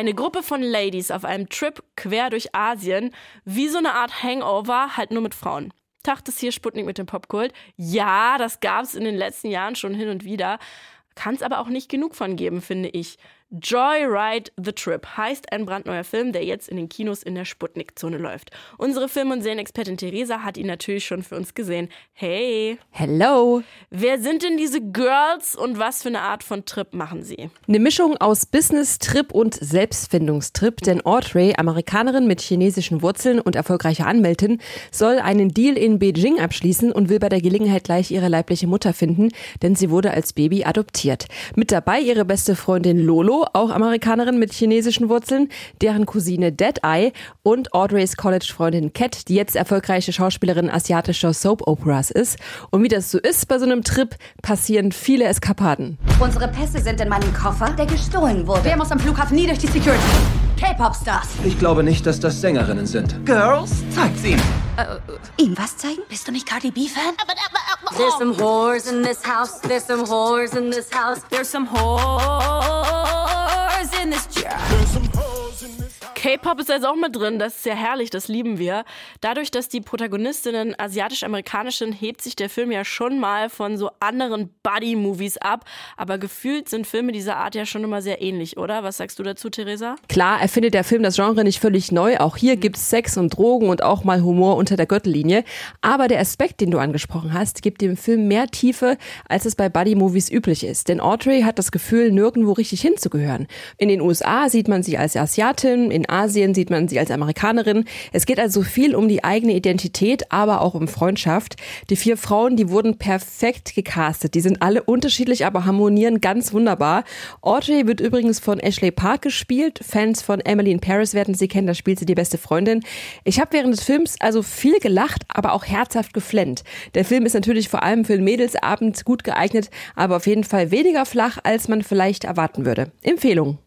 Eine Gruppe von Ladies auf einem Trip quer durch Asien, wie so eine Art Hangover, halt nur mit Frauen. Tag das hier Sputnik mit dem Popkult. Ja, das gab es in den letzten Jahren schon hin und wieder. Kann es aber auch nicht genug von geben, finde ich. Joyride the Trip heißt ein brandneuer Film, der jetzt in den Kinos in der Sputnik-Zone läuft. Unsere Film- und Serienexpertin Theresa hat ihn natürlich schon für uns gesehen. Hey! Hello! Wer sind denn diese Girls und was für eine Art von Trip machen sie? Eine Mischung aus Business-Trip und Selbstfindungstrip, denn Audrey, Amerikanerin mit chinesischen Wurzeln und erfolgreiche Anwältin, soll einen Deal in Beijing abschließen und will bei der Gelegenheit gleich ihre leibliche Mutter finden, denn sie wurde als Baby adoptiert. Mit dabei ihre beste Freundin Lolo, auch Amerikanerin mit chinesischen Wurzeln, deren Cousine Deadeye und Audreys College-Freundin Cat, die jetzt erfolgreiche Schauspielerin asiatischer Soap-Operas ist. Und wie das so ist bei so einem Trip, passieren viele Eskapaden. Unsere Pässe sind in meinem Koffer, der gestohlen wurde. Wer muss am Flughafen nie durch die Security? K-Pop-Stars. Ich glaube nicht, dass das Sängerinnen sind. Girls, zeigt's ihm. Äh, ihm was zeigen? Bist du nicht Cardi B-Fan? There's some whores in this house. There's some whores in this house. There's some whores in this jar. K-Pop ist also auch mit drin, das ist ja herrlich, das lieben wir. Dadurch, dass die Protagonistinnen asiatisch-amerikanisch sind, hebt sich der Film ja schon mal von so anderen Buddy-Movies ab. Aber gefühlt sind Filme dieser Art ja schon immer sehr ähnlich, oder? Was sagst du dazu, Theresa? Klar, erfindet der Film das Genre nicht völlig neu. Auch hier gibt's Sex und Drogen und auch mal Humor unter der Gürtellinie. Aber der Aspekt, den du angesprochen hast, gibt dem Film mehr Tiefe, als es bei Buddy-Movies üblich ist. Denn Audrey hat das Gefühl, nirgendwo richtig hinzugehören. In den USA sieht man sie als Asiatin, in Asien sieht man sie als Amerikanerin. Es geht also viel um die eigene Identität, aber auch um Freundschaft. Die vier Frauen, die wurden perfekt gecastet. Die sind alle unterschiedlich, aber harmonieren ganz wunderbar. Audrey wird übrigens von Ashley Park gespielt. Fans von Emily in Paris werden sie kennen, da spielt sie die beste Freundin. Ich habe während des Films also viel gelacht, aber auch herzhaft geflennt. Der Film ist natürlich vor allem für den Mädelsabend gut geeignet, aber auf jeden Fall weniger flach, als man vielleicht erwarten würde. Empfehlung.